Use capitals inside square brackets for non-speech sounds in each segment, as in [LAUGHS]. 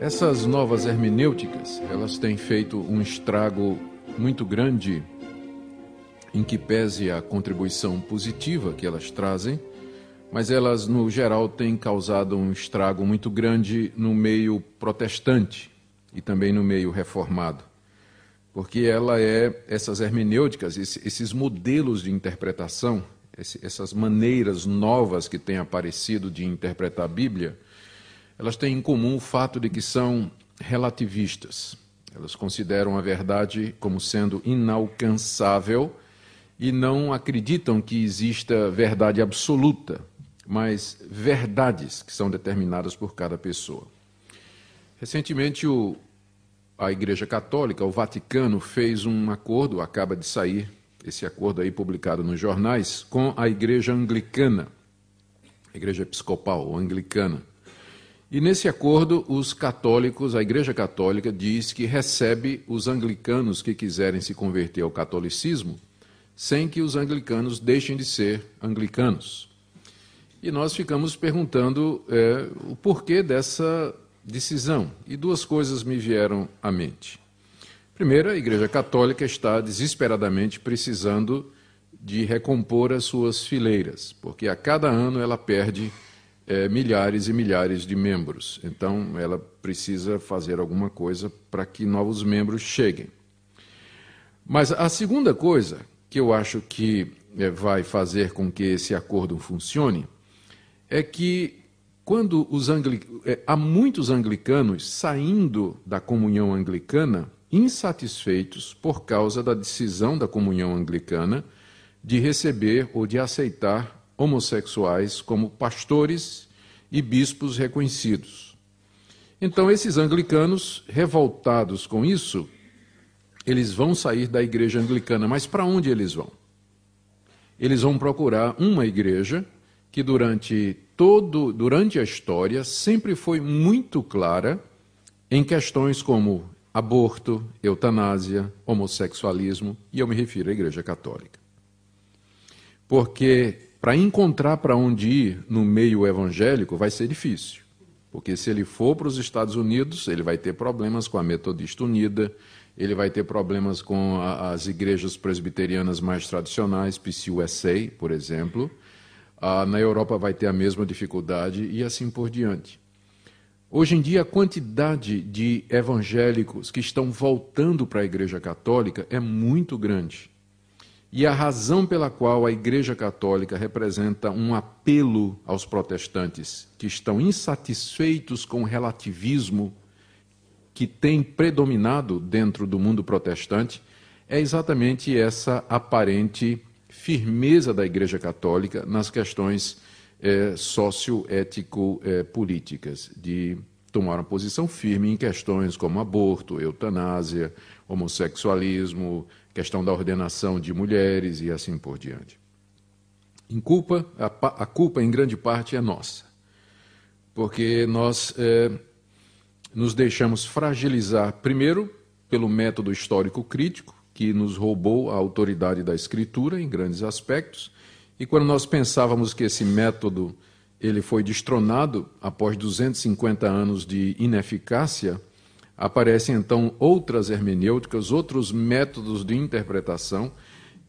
Essas novas hermenêuticas, elas têm feito um estrago muito grande em que pese a contribuição positiva que elas trazem, mas elas no geral têm causado um estrago muito grande no meio protestante e também no meio reformado. Porque ela é essas hermenêuticas, esses modelos de interpretação, essas maneiras novas que têm aparecido de interpretar a Bíblia, elas têm em comum o fato de que são relativistas. Elas consideram a verdade como sendo inalcançável e não acreditam que exista verdade absoluta, mas verdades que são determinadas por cada pessoa. Recentemente, o, a Igreja Católica, o Vaticano, fez um acordo, acaba de sair esse acordo aí publicado nos jornais, com a Igreja Anglicana, a Igreja Episcopal ou Anglicana. E nesse acordo, os católicos, a Igreja Católica diz que recebe os anglicanos que quiserem se converter ao catolicismo, sem que os anglicanos deixem de ser anglicanos. E nós ficamos perguntando é, o porquê dessa decisão. E duas coisas me vieram à mente. Primeiro, a Igreja Católica está desesperadamente precisando de recompor as suas fileiras, porque a cada ano ela perde é, milhares e milhares de membros. Então, ela precisa fazer alguma coisa para que novos membros cheguem. Mas a segunda coisa que eu acho que é, vai fazer com que esse acordo funcione é que quando os angli... É, há muitos anglicanos saindo da comunhão anglicana insatisfeitos por causa da decisão da comunhão anglicana de receber ou de aceitar homossexuais como pastores e bispos reconhecidos. Então, esses anglicanos, revoltados com isso, eles vão sair da igreja anglicana, mas para onde eles vão? Eles vão procurar uma igreja que durante todo durante a história sempre foi muito clara em questões como aborto, eutanásia, homossexualismo, e eu me refiro à Igreja Católica. Porque para encontrar para onde ir no meio evangélico vai ser difícil. Porque se ele for para os Estados Unidos, ele vai ter problemas com a Metodista Unida, ele vai ter problemas com a, as igrejas presbiterianas mais tradicionais, PCUSA, por exemplo. Ah, na Europa vai ter a mesma dificuldade e assim por diante. Hoje em dia, a quantidade de evangélicos que estão voltando para a Igreja Católica é muito grande. E a razão pela qual a Igreja Católica representa um apelo aos protestantes que estão insatisfeitos com o relativismo que tem predominado dentro do mundo protestante é exatamente essa aparente firmeza da Igreja Católica nas questões é, socioético-políticas, é, de tomar uma posição firme em questões como aborto, eutanásia, homossexualismo, questão da ordenação de mulheres e assim por diante. Em culpa, a, a culpa em grande parte é nossa, porque nós é, nos deixamos fragilizar, primeiro, pelo método histórico crítico, que nos roubou a autoridade da escritura em grandes aspectos, e quando nós pensávamos que esse método ele foi destronado após 250 anos de ineficácia, aparecem então outras hermenêuticas, outros métodos de interpretação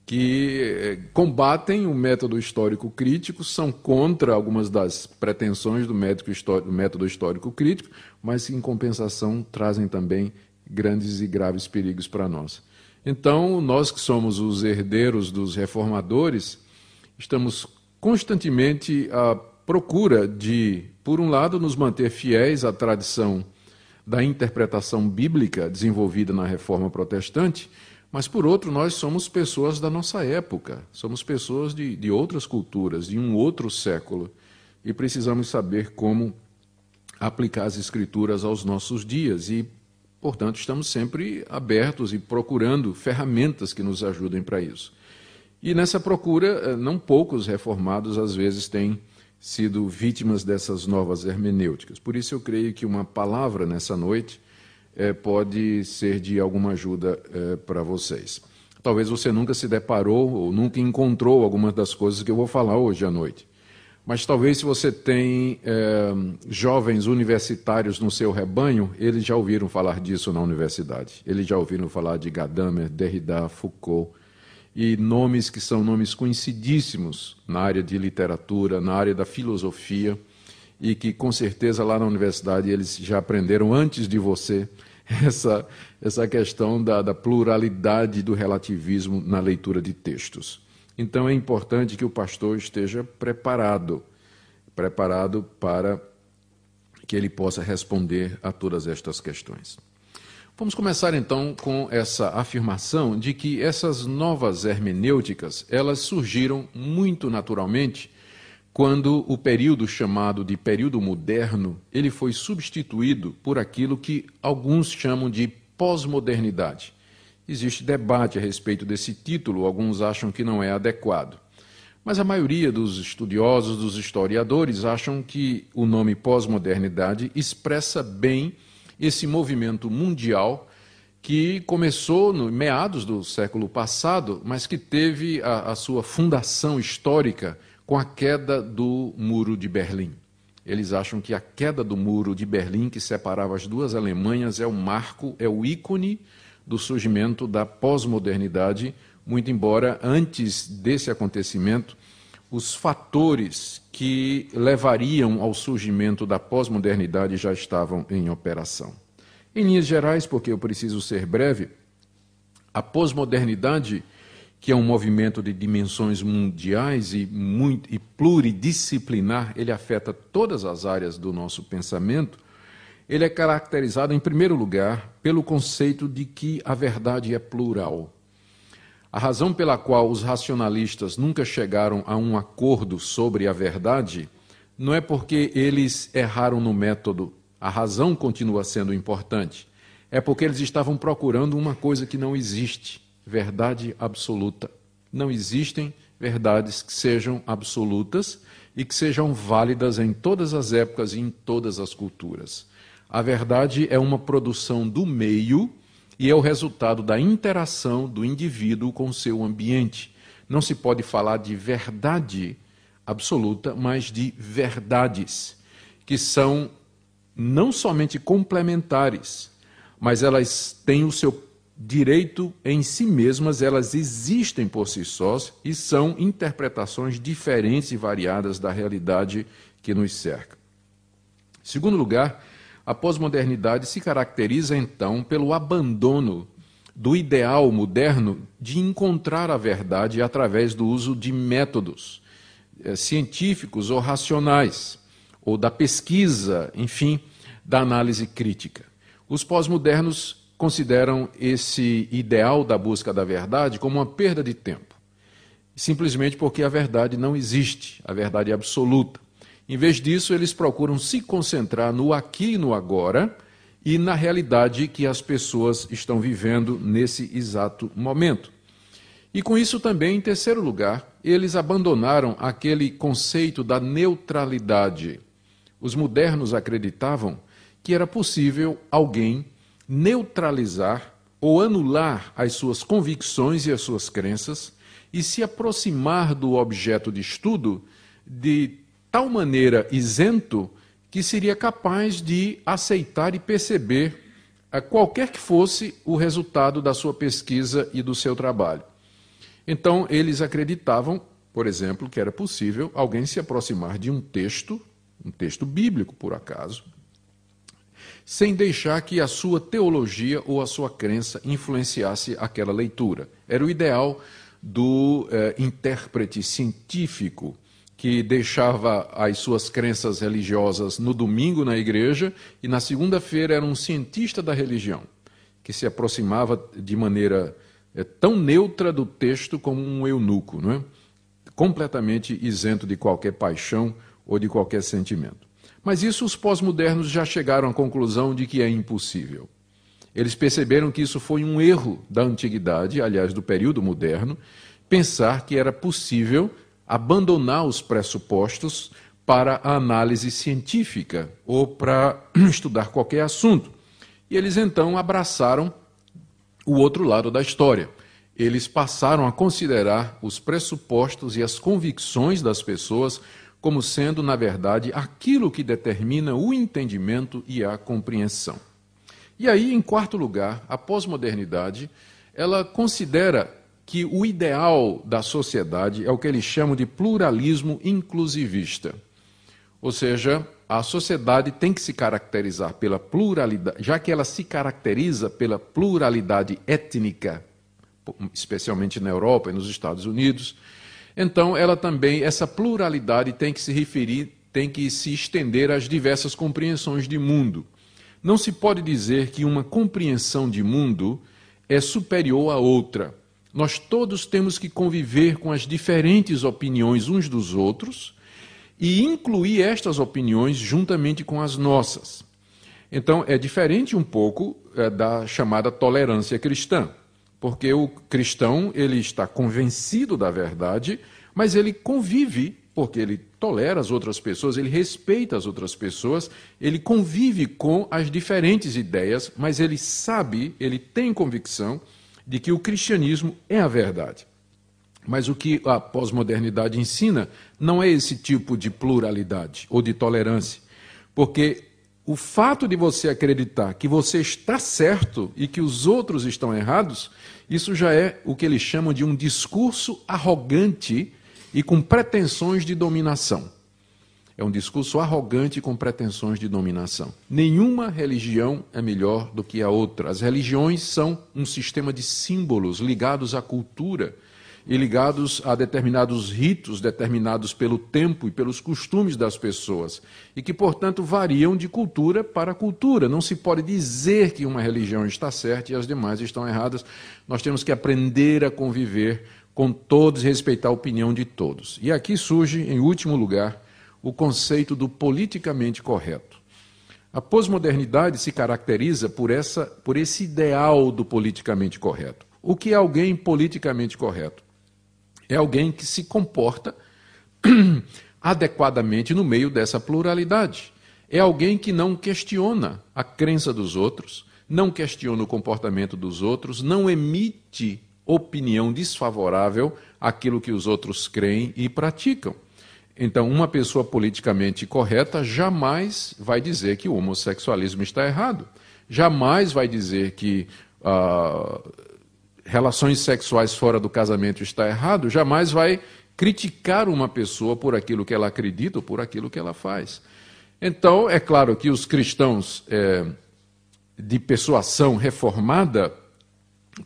que eh, combatem o método histórico crítico, são contra algumas das pretensões do método histórico crítico, mas em compensação trazem também grandes e graves perigos para nós. Então, nós que somos os herdeiros dos reformadores, estamos constantemente à procura de, por um lado, nos manter fiéis à tradição da interpretação bíblica desenvolvida na reforma protestante, mas por outro, nós somos pessoas da nossa época, somos pessoas de, de outras culturas, de um outro século, e precisamos saber como aplicar as Escrituras aos nossos dias. E, portanto, estamos sempre abertos e procurando ferramentas que nos ajudem para isso. E nessa procura, eh, não poucos reformados às vezes têm sido vítimas dessas novas hermenêuticas. Por isso eu creio que uma palavra nessa noite é, pode ser de alguma ajuda é, para vocês. Talvez você nunca se deparou ou nunca encontrou algumas das coisas que eu vou falar hoje à noite. Mas talvez se você tem é, jovens universitários no seu rebanho, eles já ouviram falar disso na universidade. Eles já ouviram falar de Gadamer, Derrida, Foucault e nomes que são nomes conhecidíssimos na área de literatura, na área da filosofia e que com certeza lá na universidade eles já aprenderam antes de você [LAUGHS] essa, essa questão da, da pluralidade do relativismo na leitura de textos. Então é importante que o pastor esteja preparado, preparado para que ele possa responder a todas estas questões. Vamos começar então com essa afirmação de que essas novas hermenêuticas, elas surgiram muito naturalmente quando o período chamado de período moderno, ele foi substituído por aquilo que alguns chamam de pós-modernidade. Existe debate a respeito desse título, alguns acham que não é adequado. Mas a maioria dos estudiosos, dos historiadores, acham que o nome pós-modernidade expressa bem esse movimento mundial que começou no meados do século passado, mas que teve a, a sua fundação histórica com a queda do Muro de Berlim. Eles acham que a queda do Muro de Berlim, que separava as duas Alemanhas, é o marco, é o ícone do surgimento da pós-modernidade, muito embora antes desse acontecimento, os fatores que levariam ao surgimento da pós-modernidade já estavam em operação. Em linhas gerais, porque eu preciso ser breve, a pós-modernidade, que é um movimento de dimensões mundiais e, muito, e pluridisciplinar, ele afeta todas as áreas do nosso pensamento, ele é caracterizado, em primeiro lugar, pelo conceito de que a verdade é plural. A razão pela qual os racionalistas nunca chegaram a um acordo sobre a verdade não é porque eles erraram no método, a razão continua sendo importante. É porque eles estavam procurando uma coisa que não existe: verdade absoluta. Não existem verdades que sejam absolutas e que sejam válidas em todas as épocas e em todas as culturas. A verdade é uma produção do meio e é o resultado da interação do indivíduo com o seu ambiente. Não se pode falar de verdade absoluta, mas de verdades, que são não somente complementares, mas elas têm o seu direito em si mesmas, elas existem por si sós e são interpretações diferentes e variadas da realidade que nos cerca. Segundo lugar, a pós-modernidade se caracteriza, então, pelo abandono do ideal moderno de encontrar a verdade através do uso de métodos é, científicos ou racionais, ou da pesquisa, enfim, da análise crítica. Os pós-modernos consideram esse ideal da busca da verdade como uma perda de tempo, simplesmente porque a verdade não existe, a verdade é absoluta. Em vez disso, eles procuram se concentrar no aqui e no agora e na realidade que as pessoas estão vivendo nesse exato momento. E com isso também, em terceiro lugar, eles abandonaram aquele conceito da neutralidade. Os modernos acreditavam que era possível alguém neutralizar ou anular as suas convicções e as suas crenças e se aproximar do objeto de estudo de tal maneira isento que seria capaz de aceitar e perceber qualquer que fosse o resultado da sua pesquisa e do seu trabalho. Então, eles acreditavam, por exemplo, que era possível alguém se aproximar de um texto, um texto bíblico, por acaso, sem deixar que a sua teologia ou a sua crença influenciasse aquela leitura. Era o ideal do eh, intérprete científico que deixava as suas crenças religiosas no domingo na igreja e na segunda-feira era um cientista da religião, que se aproximava de maneira é, tão neutra do texto como um eunuco, não é? completamente isento de qualquer paixão ou de qualquer sentimento. Mas isso os pós-modernos já chegaram à conclusão de que é impossível. Eles perceberam que isso foi um erro da antiguidade, aliás, do período moderno, pensar que era possível abandonar os pressupostos para a análise científica ou para [CLEARS THROAT] estudar qualquer assunto. E eles então abraçaram o outro lado da história. Eles passaram a considerar os pressupostos e as convicções das pessoas como sendo, na verdade, aquilo que determina o entendimento e a compreensão. E aí, em quarto lugar, a pós-modernidade, ela considera que o ideal da sociedade é o que eles chamam de pluralismo inclusivista. Ou seja, a sociedade tem que se caracterizar pela pluralidade, já que ela se caracteriza pela pluralidade étnica, especialmente na Europa e nos Estados Unidos, então ela também, essa pluralidade tem que se referir, tem que se estender às diversas compreensões de mundo. Não se pode dizer que uma compreensão de mundo é superior à outra. Nós todos temos que conviver com as diferentes opiniões uns dos outros e incluir estas opiniões juntamente com as nossas. Então, é diferente um pouco é, da chamada tolerância cristã, porque o cristão ele está convencido da verdade, mas ele convive porque ele tolera as outras pessoas, ele respeita as outras pessoas, ele convive com as diferentes ideias, mas ele sabe, ele tem convicção de que o cristianismo é a verdade. Mas o que a pós-modernidade ensina não é esse tipo de pluralidade ou de tolerância, porque o fato de você acreditar que você está certo e que os outros estão errados, isso já é o que eles chamam de um discurso arrogante e com pretensões de dominação. É um discurso arrogante com pretensões de dominação. Nenhuma religião é melhor do que a outra. As religiões são um sistema de símbolos ligados à cultura e ligados a determinados ritos determinados pelo tempo e pelos costumes das pessoas, e que, portanto, variam de cultura para cultura. Não se pode dizer que uma religião está certa e as demais estão erradas. Nós temos que aprender a conviver com todos respeitar a opinião de todos. E aqui surge, em último lugar, o conceito do politicamente correto. A pós-modernidade se caracteriza por, essa, por esse ideal do politicamente correto. O que é alguém politicamente correto? É alguém que se comporta [CLEARS THROAT] adequadamente no meio dessa pluralidade. É alguém que não questiona a crença dos outros, não questiona o comportamento dos outros, não emite opinião desfavorável àquilo que os outros creem e praticam. Então, uma pessoa politicamente correta jamais vai dizer que o homossexualismo está errado, jamais vai dizer que ah, relações sexuais fora do casamento está errado, jamais vai criticar uma pessoa por aquilo que ela acredita ou por aquilo que ela faz. Então, é claro que os cristãos é, de persuasão reformada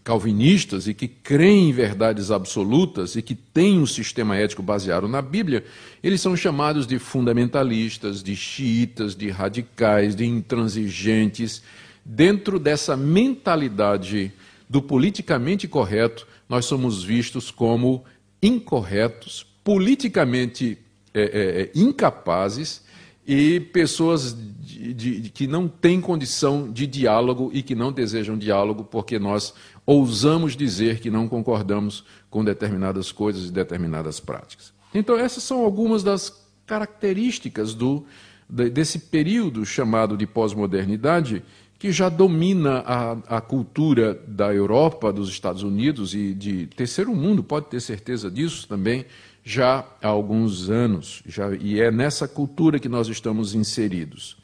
calvinistas e que creem em verdades absolutas e que têm um sistema ético baseado na Bíblia, eles são chamados de fundamentalistas, de xiitas, de radicais, de intransigentes. Dentro dessa mentalidade do politicamente correto, nós somos vistos como incorretos, politicamente é, é, é incapazes e pessoas de, de, que não têm condição de diálogo e que não desejam diálogo porque nós ousamos dizer que não concordamos com determinadas coisas e determinadas práticas. Então, essas são algumas das características do, desse período chamado de pós-modernidade, que já domina a, a, cultura da Europa, dos Estados Unidos e de terceiro mundo, pode ter certeza disso também, já há alguns anos. Já, e é nessa cultura que nós estamos inseridos.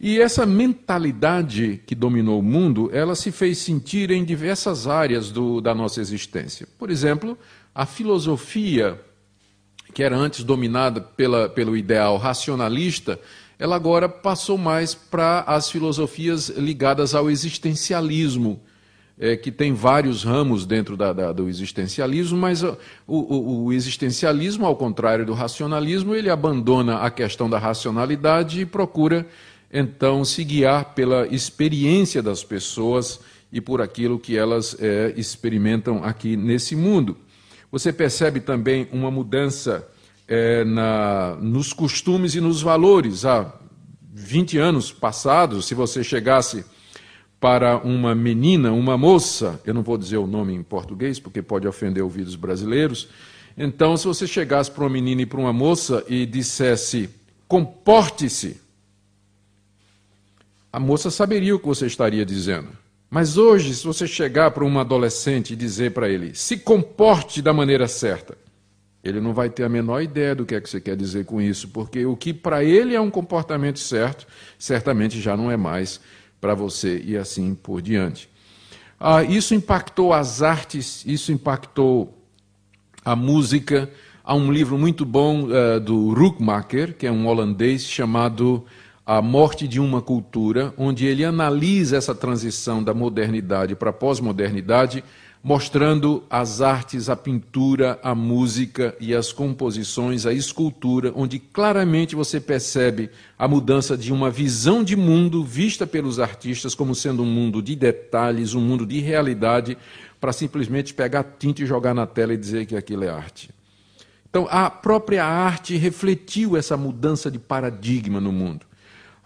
E essa mentalidade que dominou o mundo, ela se fez sentir em diversas áreas do, da nossa existência. Por exemplo, a filosofia, que era antes dominada pela, pelo ideal racionalista, ela agora passou mais para as filosofias ligadas ao existencialismo, é, que tem vários ramos dentro da, da, do existencialismo, mas o, o, o, existencialismo, ao contrário do racionalismo, ele abandona a questão da racionalidade e procura então se guiar pela experiência das pessoas e por aquilo que elas é, experimentam aqui nesse mundo. Você percebe também uma mudança é, na, nos costumes e nos valores. Há 20 anos passados, se você chegasse para uma menina, uma moça, eu não vou dizer o nome em português porque pode ofender ouvidos brasileiros. Então, se você chegasse para uma menina e para uma moça e dissesse: comporte-se, a moça saberia o que você estaria dizendo. Mas hoje, se você chegar para um adolescente e dizer para ele, se comporte da maneira certa, Ele não vai ter a menor ideia do que é que você quer dizer com isso, porque o que para ele é um comportamento certo, certamente já não é mais para você e assim por diante. Ah, isso impactou as artes, isso impactou a música. Há um livro muito bom uh, do Rookmaker, que é um holandês, chamado A Morte de uma Cultura, onde ele analisa essa transição da modernidade para a pós-modernidade mostrando as artes, a pintura, a música e as composições, a escultura, onde claramente você percebe a mudança de uma visão de mundo vista pelos artistas como sendo um mundo de detalhes, um mundo de realidade, para simplesmente pegar tinta e jogar na tela e dizer que aquilo é arte. Então, a própria arte refletiu essa mudança de paradigma no mundo.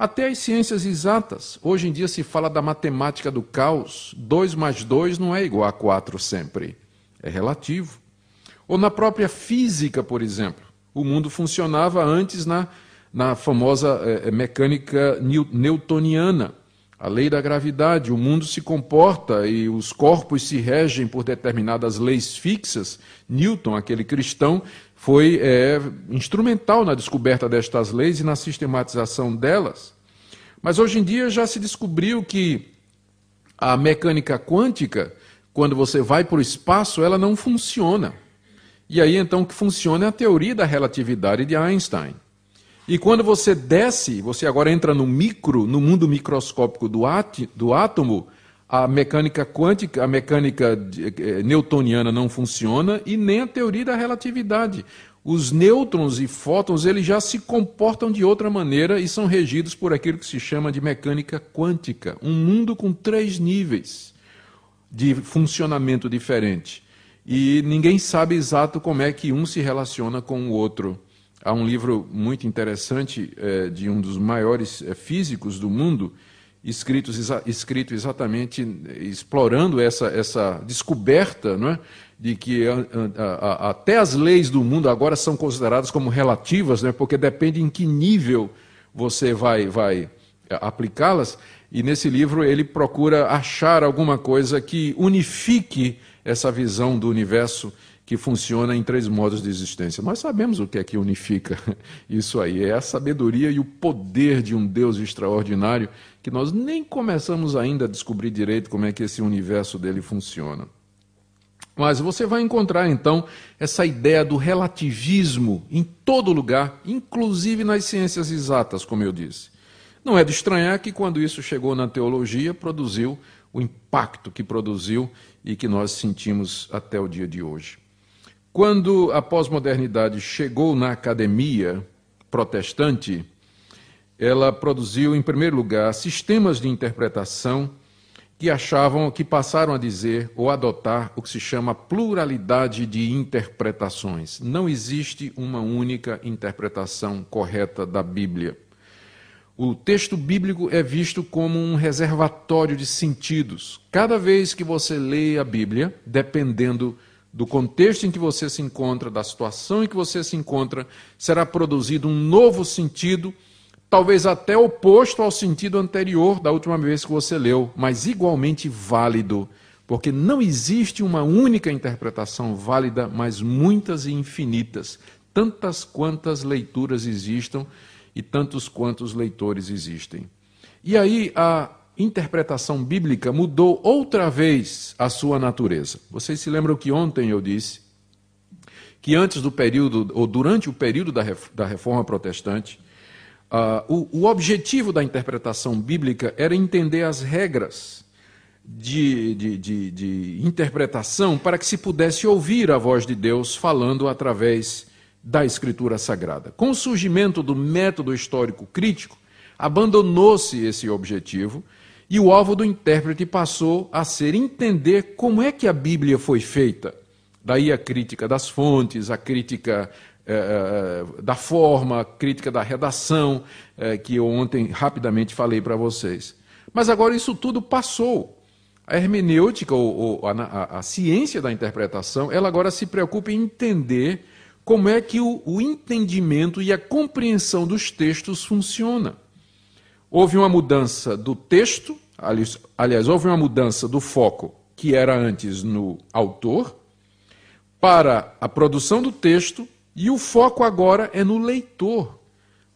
Até as ciências exatas. Hoje em dia se fala da matemática do caos. 2 mais 2 não é igual a 4 sempre. É relativo. Ou na própria física, por exemplo. O mundo funcionava antes na, na famosa é, mecânica newtoniana. A lei da gravidade. O mundo se comporta e os corpos se regem por determinadas leis fixas. Newton, aquele cristão, foi é, instrumental na descoberta destas leis e na sistematização delas. Mas hoje em dia já se descobriu que a mecânica quântica, quando você vai para o espaço, ela não funciona. E aí então o que funciona é a teoria da relatividade de Einstein. E quando você desce, você agora entra no micro, no mundo microscópico do, do átomo, a mecânica quântica, a mecânica eh, newtoniana não funciona e nem a teoria da relatividade. Os nêutrons e fótons eles já se comportam de outra maneira e são regidos por aquilo que se chama de mecânica quântica, um mundo com três níveis de funcionamento diferente. E ninguém sabe exato como é que um se relaciona com o outro. Há um livro muito interessante é, de um dos maiores físicos do mundo, escritos, escrito exatamente explorando essa, essa descoberta não é? de que a, a, a, até as leis do mundo agora são consideradas como relativas, né? porque depende em que nível você vai, vai aplicá-las. E nesse livro ele procura achar alguma coisa que unifique essa visão do universo que funciona em três modos de existência. Nós sabemos o que é que unifica [LAUGHS] isso aí. É a sabedoria e o poder de um Deus extraordinário que nós nem começamos ainda a descobrir direito como é que esse universo dele funciona. Mas você vai encontrar então essa ideia do relativismo em todo lugar, inclusive nas ciências exatas, como eu disse. Não é de estranhar que quando isso chegou na teologia, produziu o impacto que produziu e que nós sentimos até o dia de hoje. Quando a pós-modernidade chegou na academia protestante, ela produziu, em primeiro lugar, sistemas de interpretação que achavam, que passaram a dizer ou adotar o que se chama pluralidade de interpretações. Não existe uma única interpretação correta da Bíblia. O texto bíblico é visto como um reservatório de sentidos. Cada vez que você lê a Bíblia, dependendo do contexto em que você se encontra, da situação em que você se encontra, será produzido um novo sentido, talvez até oposto ao sentido anterior da última vez que você leu, mas igualmente válido, porque não existe uma única interpretação válida, mas muitas e infinitas, tantas quantas leituras existam e tantos quantos leitores existem. E aí a interpretação bíblica mudou outra vez a sua natureza. Vocês se lembram que ontem eu disse que antes do período, ou durante o período da reforma protestante, uh, o, o, objetivo da interpretação bíblica era entender as regras de, de, de, de interpretação para que se pudesse ouvir a voz de Deus falando através da Escritura Sagrada. Com o surgimento do método histórico crítico, abandonou-se esse objetivo e o alvo do intérprete passou a ser entender como é que a Bíblia foi feita. Daí a crítica das fontes, a crítica é, da forma, a crítica da redação, é, que eu ontem rapidamente falei para vocês. Mas agora isso tudo passou. A hermenêutica, ou, ou a, a, a, ciência da interpretação, ela agora se preocupa em entender como é que o, o entendimento e a compreensão dos textos funciona. Houve uma mudança do texto aliás, houve uma mudança do foco que era antes no autor para a produção do texto E o foco agora é no leitor,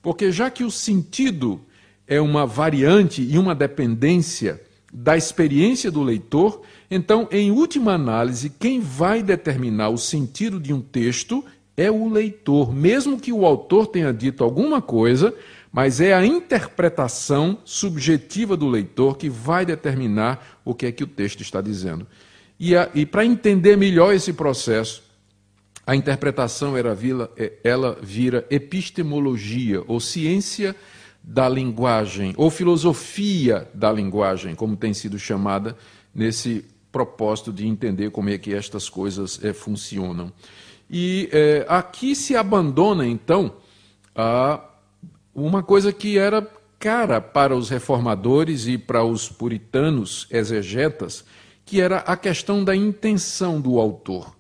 porque já que o sentido é uma variante e uma dependência da experiência do leitor, então, em última análise, quem vai determinar o sentido de um texto é o leitor, mesmo que o autor tenha dito alguma coisa, mas é a interpretação subjetiva do leitor que vai determinar o que é que o texto está dizendo. E, e para entender melhor esse processo, a interpretação era, ela vira epistemologia, ou ciência da linguagem, ou filosofia da linguagem, como tem sido chamada nesse propósito de entender como é que estas coisas é, funcionam. E é, aqui se abandona, então, a, uma coisa que era cara para os reformadores e para os puritanos exegetas, que era a questão da intenção do autor.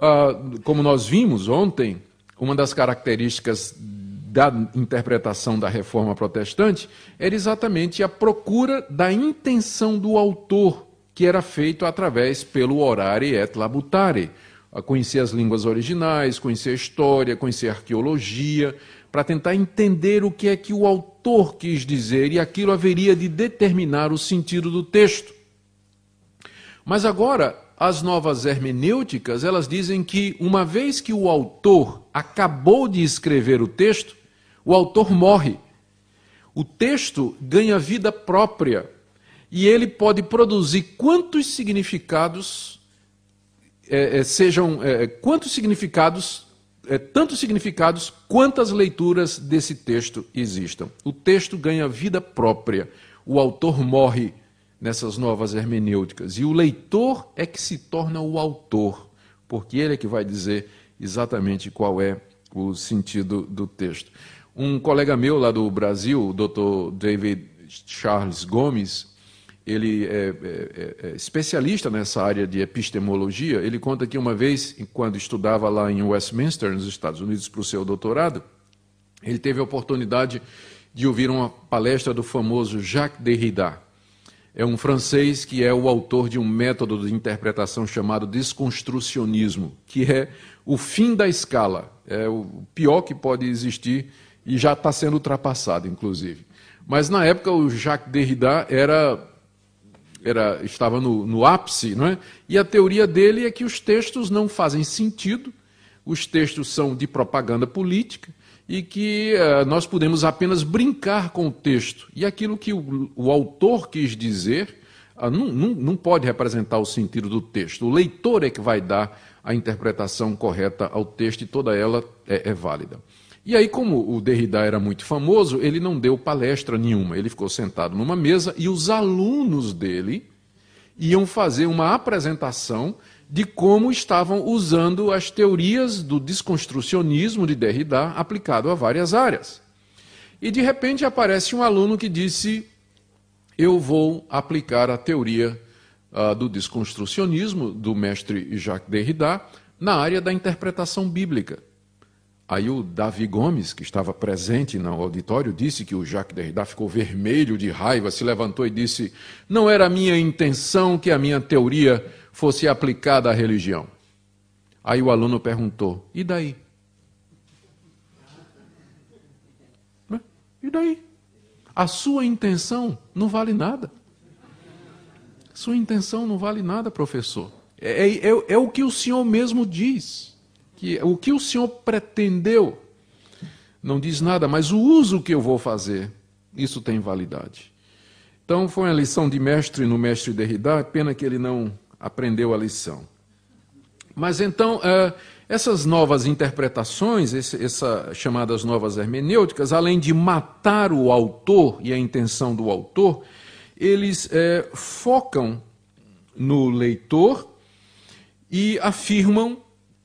Ah, como nós vimos ontem, uma das características da interpretação da reforma protestante era exatamente a procura da intenção do autor, que era feito através pelo orare et labutare, a conhecer as línguas originais, conhecer a história, conhecer a arqueologia, para tentar entender o que é que o autor quis dizer e aquilo haveria de determinar o sentido do texto. Mas agora as novas hermenêuticas, elas dizem que uma vez que o autor acabou de escrever o texto, o autor morre. O texto ganha vida própria e ele pode produzir quantos significados é, é, sejam é, quantos significados é, tantos significados quantas leituras desse texto existam. O texto ganha vida própria. O autor morre nessas novas hermenêuticas e o leitor é que se torna o autor, porque ele é que vai dizer exatamente qual é o sentido do texto. Um colega meu lá do Brasil, o Dr. David Charles Gomes, ele é, é, é, especialista nessa área de epistemologia. Ele conta que uma vez, quando estudava lá em Westminster, nos Estados Unidos, para o seu doutorado, ele teve a oportunidade de ouvir uma palestra do famoso Jacques Derrida. É um francês que é o autor de um método de interpretação chamado desconstrucionismo, que é o fim da escala. É o pior que pode existir e já está sendo ultrapassado, inclusive. Mas na época o Jacques Derrida era, era estava no, no ápice, não é? e a teoria dele é que os textos não fazem sentido, os textos são de propaganda política e que uh, nós podemos apenas brincar com o texto. E aquilo que o, o autor quis dizer uh, não, não, não pode representar o sentido do texto. O leitor é que vai dar a interpretação correta ao texto e toda ela é, é válida. E aí, como o Derrida era muito famoso, ele não deu palestra nenhuma. Ele ficou sentado numa mesa e os alunos dele iam fazer uma apresentação de como estavam usando as teorias do desconstrucionismo de Derrida aplicado a várias áreas. E de repente aparece um aluno que disse: Eu vou aplicar a teoria uh, do desconstrucionismo do mestre Jacques Derrida na área da interpretação bíblica. Aí o Davi Gomes, que estava presente no auditório, disse que o Jacques Derrida ficou vermelho de raiva, se levantou e disse: Não era minha intenção que a minha teoria fosse aplicada à religião. Aí o aluno perguntou: E daí? E daí? A sua intenção não vale nada. Sua intenção não vale nada, professor. É, é, é, é o que o senhor mesmo diz que o que o Senhor pretendeu não diz nada, mas o uso que eu vou fazer, isso tem validade. Então foi uma lição de mestre no mestre Derrida, pena que ele não aprendeu a lição. Mas então, é, essas novas interpretações, essas chamadas novas hermenêuticas, além de matar o autor e a intenção do autor, eles é, focam no leitor e afirmam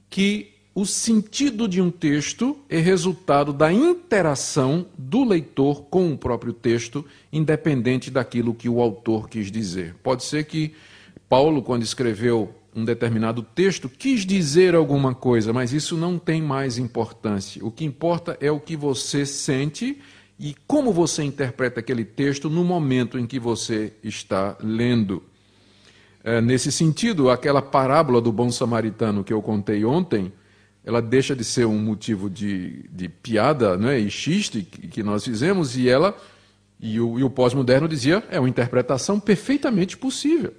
que o sentido de um texto é resultado da interação do leitor com o próprio texto, independente daquilo que o autor quis dizer. Pode ser que Paulo, quando escreveu um determinado texto, quis dizer alguma coisa, mas isso não tem mais importância. O que importa é o que você sente e como você interpreta aquele texto no momento em que você está lendo. É, nesse sentido, aquela parábola do bom samaritano que eu contei ontem ela deixa de ser um motivo de, de piada né, e xiste que nós fizemos, e ela, e o, e o pós-moderno dizia, é uma interpretação perfeitamente possível.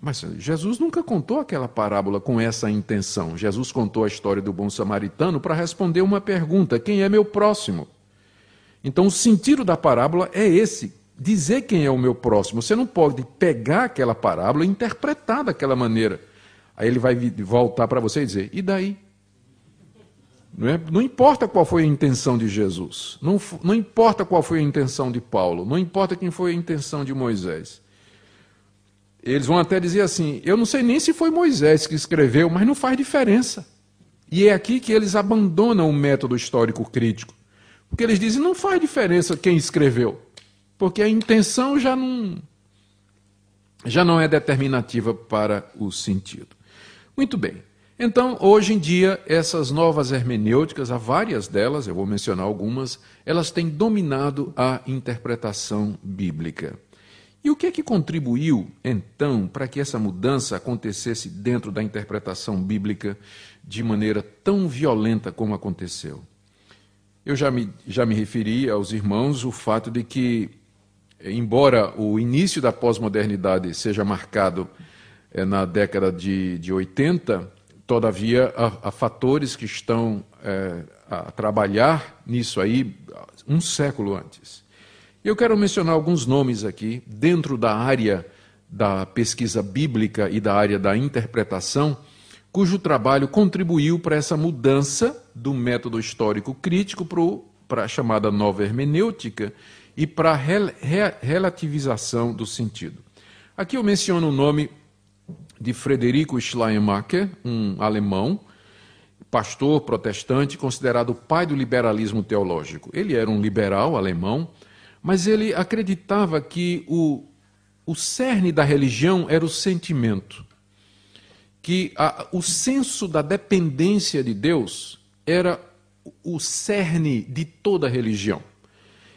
Mas Jesus nunca contou aquela parábola com essa intenção. Jesus contou a história do bom samaritano para responder uma pergunta: quem é meu próximo? Então, o sentido da parábola é esse: dizer quem é o meu próximo. Você não pode pegar aquela parábola e interpretar daquela maneira. Aí ele vai voltar para você e dizer: e daí? Não, é? não, importa qual foi a intenção de Jesus, não, não importa qual foi a intenção de Paulo, não importa quem foi a intenção de Moisés. Eles vão até dizer assim: eu não sei nem se foi Moisés que escreveu, mas não faz diferença. E é aqui que eles abandonam o método histórico crítico. Porque eles dizem: não faz diferença quem escreveu, porque a intenção já não, já não é determinativa para o sentido. Muito bem. Então, hoje em dia, essas novas hermenêuticas, há várias delas, eu vou mencionar algumas, elas têm dominado a interpretação bíblica. E o que é que contribuiu, então, para que essa mudança acontecesse dentro da interpretação bíblica de maneira tão violenta como aconteceu? Eu já me, já me referi aos irmãos o fato de que, embora o início da pós-modernidade seja marcado é, na década de, de 80, todavia há, há fatores que estão é, a trabalhar nisso aí um século antes. Eu quero mencionar alguns nomes aqui, dentro da área da pesquisa bíblica e da área da interpretação, cujo trabalho contribuiu para essa mudança do método histórico crítico para a chamada nova hermenêutica e para a re, relativização do sentido. Aqui eu menciono o nome de Frederico Schleiermacher, um alemão, pastor protestante, considerado o pai do liberalismo teológico. Ele era um liberal alemão mas ele acreditava que o, o cerne da religião era o sentimento, que a, o senso da dependência de Deus era o cerne de toda religião.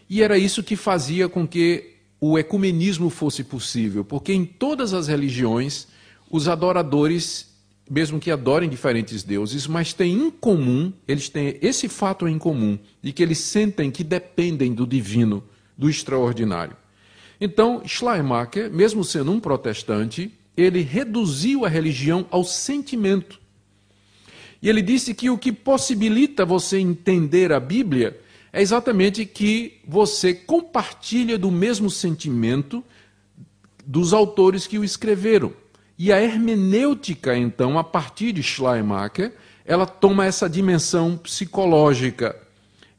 E era isso que fazia com que o ecumenismo fosse possível, porque em todas as religiões, os adoradores, mesmo que adorem diferentes deuses, mas têm em comum, eles têm esse fato em comum, de que eles sentem que dependem do divino do extraordinário. Então, Schleiermacher, mesmo sendo um protestante, ele reduziu a religião ao sentimento. E ele disse que o que possibilita você entender a Bíblia é exatamente que você compartilha do mesmo sentimento dos autores que o escreveram. E a hermenêutica, então, a partir de Schleiermacher, ela toma essa dimensão psicológica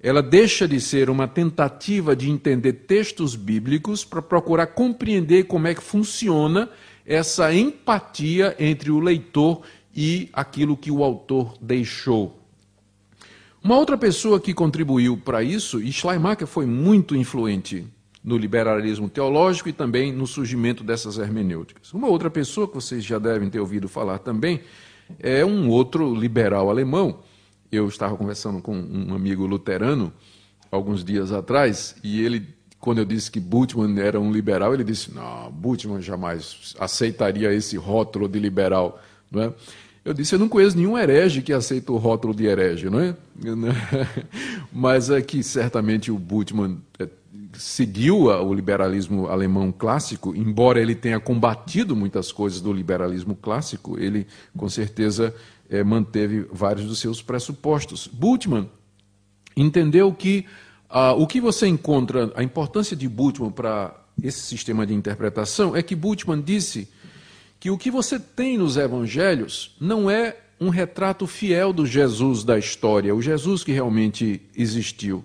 ela deixa de ser uma tentativa de entender textos bíblicos para procurar compreender como é que funciona essa empatia entre o leitor e aquilo que o autor deixou. Uma outra pessoa que contribuiu para isso, e Schleiermacher foi muito influente no liberalismo teológico e também no surgimento dessas hermenêuticas. Uma outra pessoa que vocês já devem ter ouvido falar também é um outro liberal alemão, eu estava conversando com um amigo luterano alguns dias atrás e ele, quando eu disse que Bultmann era um liberal, ele disse: "Não, Bultmann jamais aceitaria esse rótulo de liberal", não é? Eu disse: "Eu não conheço nenhum herege que aceita o rótulo de herege, não é?" [LAUGHS] Mas é que certamente o Bultmann é, seguiu o liberalismo alemão clássico, embora ele tenha combatido muitas coisas do liberalismo clássico, ele com certeza é, manteve vários dos seus pressupostos. Bultmann entendeu que ah, o que você encontra, a importância de Bultmann para esse sistema de interpretação é que Bultmann disse que o que você tem nos evangelhos não é um retrato fiel do Jesus da história, o Jesus que realmente existiu.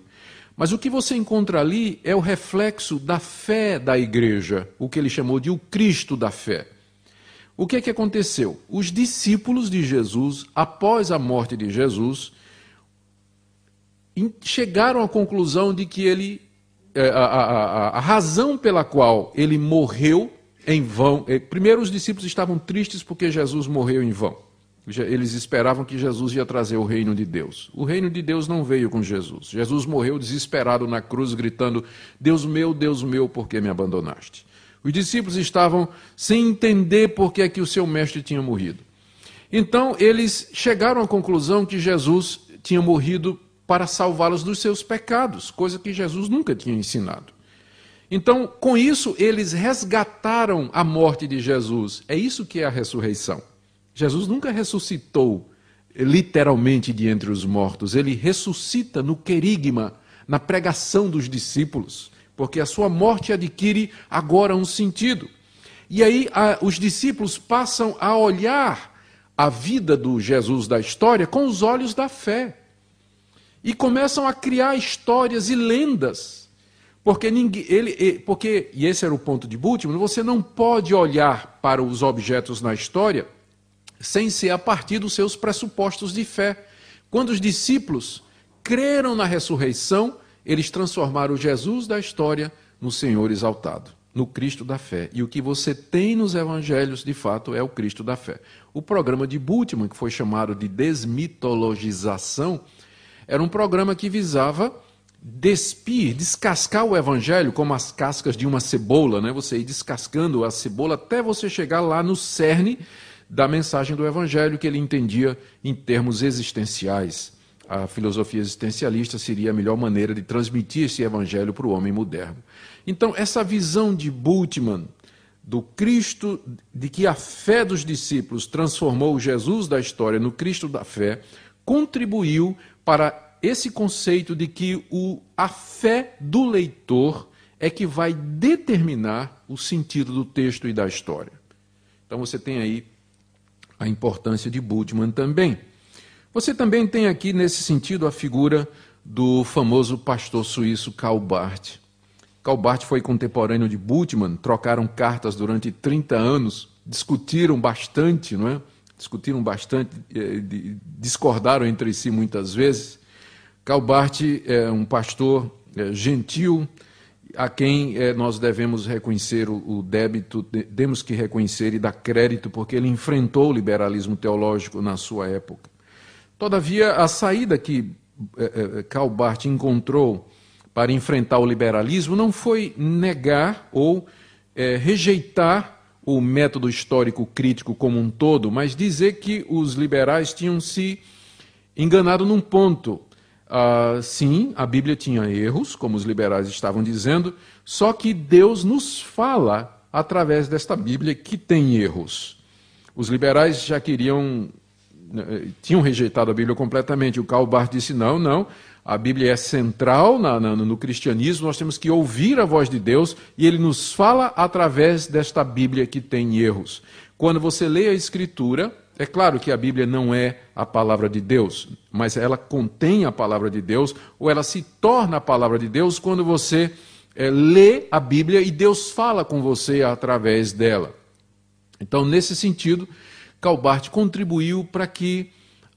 Mas o que você encontra ali é o reflexo da fé da igreja, o que ele chamou de o Cristo da fé. O que é que aconteceu? Os discípulos de Jesus, após a morte de Jesus, chegaram à conclusão de que ele, é, a, a, a, a razão pela qual ele morreu em vão. É, primeiro, os discípulos estavam tristes porque Jesus morreu em vão. Eles esperavam que Jesus ia trazer o reino de Deus. O reino de Deus não veio com Jesus. Jesus morreu desesperado na cruz, gritando: Deus meu, Deus meu, por que me abandonaste? Os discípulos estavam sem entender por que, é que o seu mestre tinha morrido. Então, eles chegaram à conclusão que Jesus tinha morrido para salvá-los dos seus pecados, coisa que Jesus nunca tinha ensinado. Então, com isso, eles resgataram a morte de Jesus. É isso que é a ressurreição. Jesus nunca ressuscitou literalmente de entre os mortos, ele ressuscita no querigma, na pregação dos discípulos, porque a sua morte adquire agora um sentido. E aí a, os discípulos passam a olhar a vida do Jesus da história com os olhos da fé. E começam a criar histórias e lendas. Porque ninguém, ele, porque, e esse era o ponto de Bultmann, você não pode olhar para os objetos na história sem ser a partir dos seus pressupostos de fé. Quando os discípulos creram na ressurreição, eles transformaram Jesus da história no Senhor exaltado, no Cristo da fé. E o que você tem nos evangelhos, de fato, é o Cristo da fé. O programa de Bultmann, que foi chamado de desmitologização, era um programa que visava despir, descascar o evangelho como as cascas de uma cebola, né? Você ir descascando a cebola até você chegar lá no cerne da mensagem do Evangelho que ele entendia em termos existenciais. A filosofia existencialista seria a melhor maneira de transmitir esse Evangelho para o homem moderno. Então, essa visão de Bultmann do Cristo, de que a fé dos discípulos transformou Jesus da história no Cristo da fé, contribuiu para esse conceito de que o, a fé do leitor é que vai determinar o sentido do texto e da história. Então você tem aí a importância de Bultmann também. Você também tem aqui, nesse sentido, a figura do famoso pastor suíço. Karl Barth foi contemporâneo de Bultmann, trocaram cartas durante 30 anos, discutiram bastante, não é? Discutiram bastante, eh, discordaram entre si muitas vezes. Karl Barth é um pastor eh, gentil, a quem é, nós devemos reconhecer o, o débito, de, temos que reconhecer e dar crédito, porque ele enfrentou o liberalismo teológico na sua época. Todavia, a saída que é, Karl Barth encontrou para enfrentar o liberalismo não foi negar ou rejeitar o método histórico crítico como um todo, mas dizer que os liberais tinham se enganado num ponto. Uh, sim, a Bíblia tinha erros, como os liberais estavam dizendo, só que Deus nos fala através desta Bíblia que tem erros. Os liberais já queriam, né, tinham rejeitado a Bíblia completamente. O Karl Barth disse: não, não, a Bíblia é central na, na, no cristianismo, nós temos que ouvir a voz de Deus e ele nos fala através desta Bíblia que tem erros. Quando você lê a Escritura, é claro que a Bíblia não é a palavra de Deus, mas ela contém a palavra de Deus, ou ela se torna a palavra de Deus quando você é, lê a Bíblia e Deus fala com você através dela. Então, nesse sentido, Calbart contribuiu para que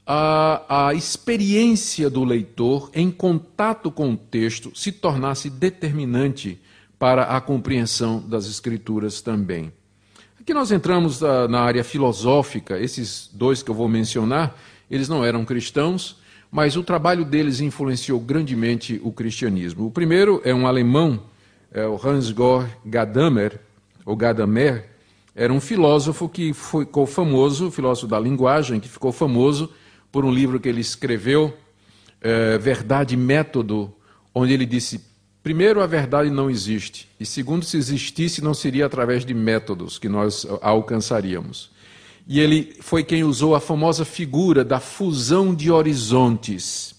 a, a experiência do leitor em contato com o texto se tornasse determinante para a compreensão das Escrituras também. Aqui nós entramos ah, na área filosófica, esses dois que eu vou mencionar, eles não eram cristãos, mas o trabalho deles influenciou grandemente o cristianismo. O primeiro é um alemão, é o Hans-Georg Gadamer, ou Gadamer, era um filósofo que ficou famoso, filósofo da linguagem, que ficou famoso por um livro que ele escreveu, é, Verdade e Método, onde ele disse Primeiro, a verdade não existe. E segundo, se existisse, não seria através de métodos que nós a alcançaríamos. E ele foi quem usou a famosa figura da fusão de horizontes.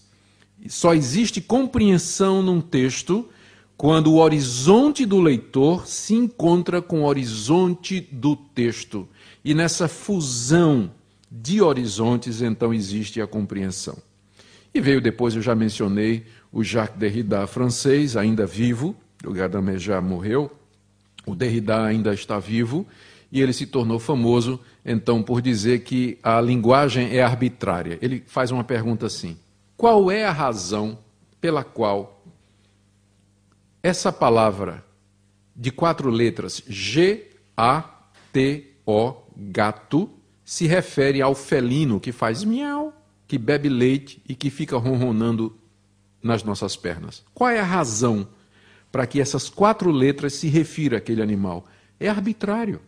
Só existe compreensão num texto quando o horizonte do leitor se encontra com o horizonte do texto. E nessa fusão de horizontes, então existe a compreensão. E veio depois, eu já mencionei, o Jacques Derrida, francês, ainda vivo, o Gadamer já morreu, o Derrida ainda está vivo, e ele se tornou famoso, então, por dizer que a linguagem é arbitrária. Ele faz uma pergunta assim: qual é a razão pela qual essa palavra de quatro letras, G-A-T-O, gato, se refere ao felino que faz miau, que bebe leite e que fica ronronando nas nossas pernas. Qual é a razão para que essas quatro letras se refiram àquele animal? É arbitrário.